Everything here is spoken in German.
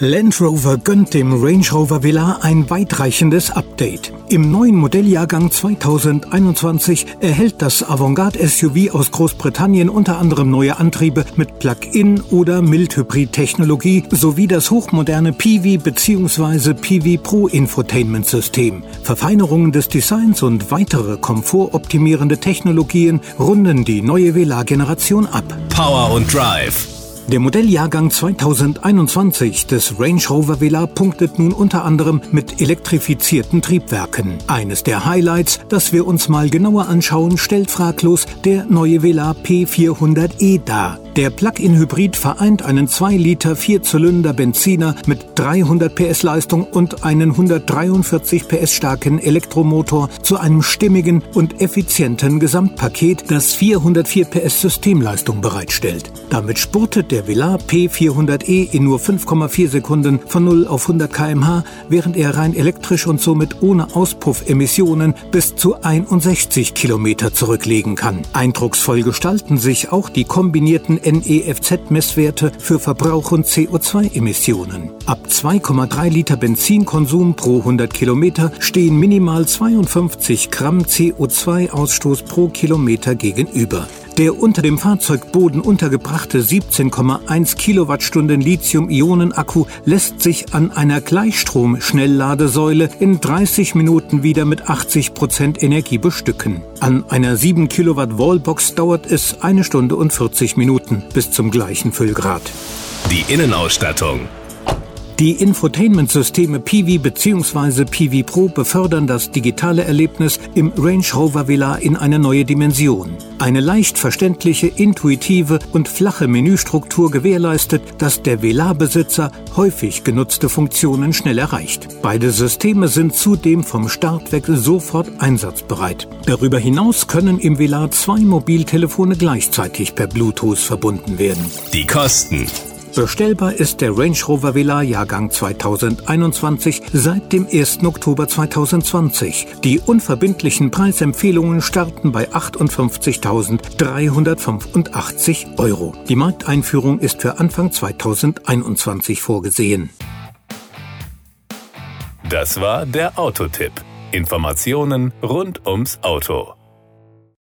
Land Rover gönnt dem Range Rover Velar ein weitreichendes Update. Im neuen Modelljahrgang 2021 erhält das Avantgarde-SUV aus Großbritannien unter anderem neue Antriebe mit Plug-in- oder Mildhybrid-Technologie sowie das hochmoderne PV- bzw. PV Pro Infotainment-System. Verfeinerungen des Designs und weitere komfortoptimierende Technologien runden die neue Velar-Generation ab. Power und Drive. Der Modelljahrgang 2021 des Range Rover Velar punktet nun unter anderem mit elektrifizierten Triebwerken. Eines der Highlights, das wir uns mal genauer anschauen, stellt fraglos der neue Velar P400e dar. Der Plug-in-Hybrid vereint einen 2 Liter Vierzylinder Benziner mit 300 PS Leistung und einen 143 PS starken Elektromotor zu einem stimmigen und effizienten Gesamtpaket, das 404 PS Systemleistung bereitstellt. Damit spurtet der Velar P400e in nur 5,4 Sekunden von 0 auf 100 km/h, während er rein elektrisch und somit ohne Auspuffemissionen bis zu 61 Kilometer zurücklegen kann. Eindrucksvoll gestalten sich auch die kombinierten NEFZ-Messwerte für Verbrauch und CO2-Emissionen. Ab 2,3 Liter Benzinkonsum pro 100 Kilometer stehen minimal 52 Gramm CO2-Ausstoß pro Kilometer gegenüber. Der unter dem Fahrzeugboden untergebrachte 17,1 Kilowattstunden Lithium-Ionen-Akku lässt sich an einer Gleichstrom-Schnellladesäule in 30 Minuten wieder mit 80 Prozent Energie bestücken. An einer 7 Kilowatt Wallbox dauert es eine Stunde und 40 Minuten bis zum gleichen Füllgrad. Die Innenausstattung. Die Infotainment-Systeme PV bzw. PV Pro befördern das digitale Erlebnis im Range Rover Velar in eine neue Dimension. Eine leicht verständliche, intuitive und flache Menüstruktur gewährleistet, dass der Velar-Besitzer häufig genutzte Funktionen schnell erreicht. Beide Systeme sind zudem vom Start weg sofort einsatzbereit. Darüber hinaus können im Velar zwei Mobiltelefone gleichzeitig per Bluetooth verbunden werden. Die Kosten. Bestellbar ist der Range Rover Velar Jahrgang 2021 seit dem 1. Oktober 2020. Die unverbindlichen Preisempfehlungen starten bei 58.385 Euro. Die Markteinführung ist für Anfang 2021 vorgesehen. Das war der Autotipp. Informationen rund ums Auto.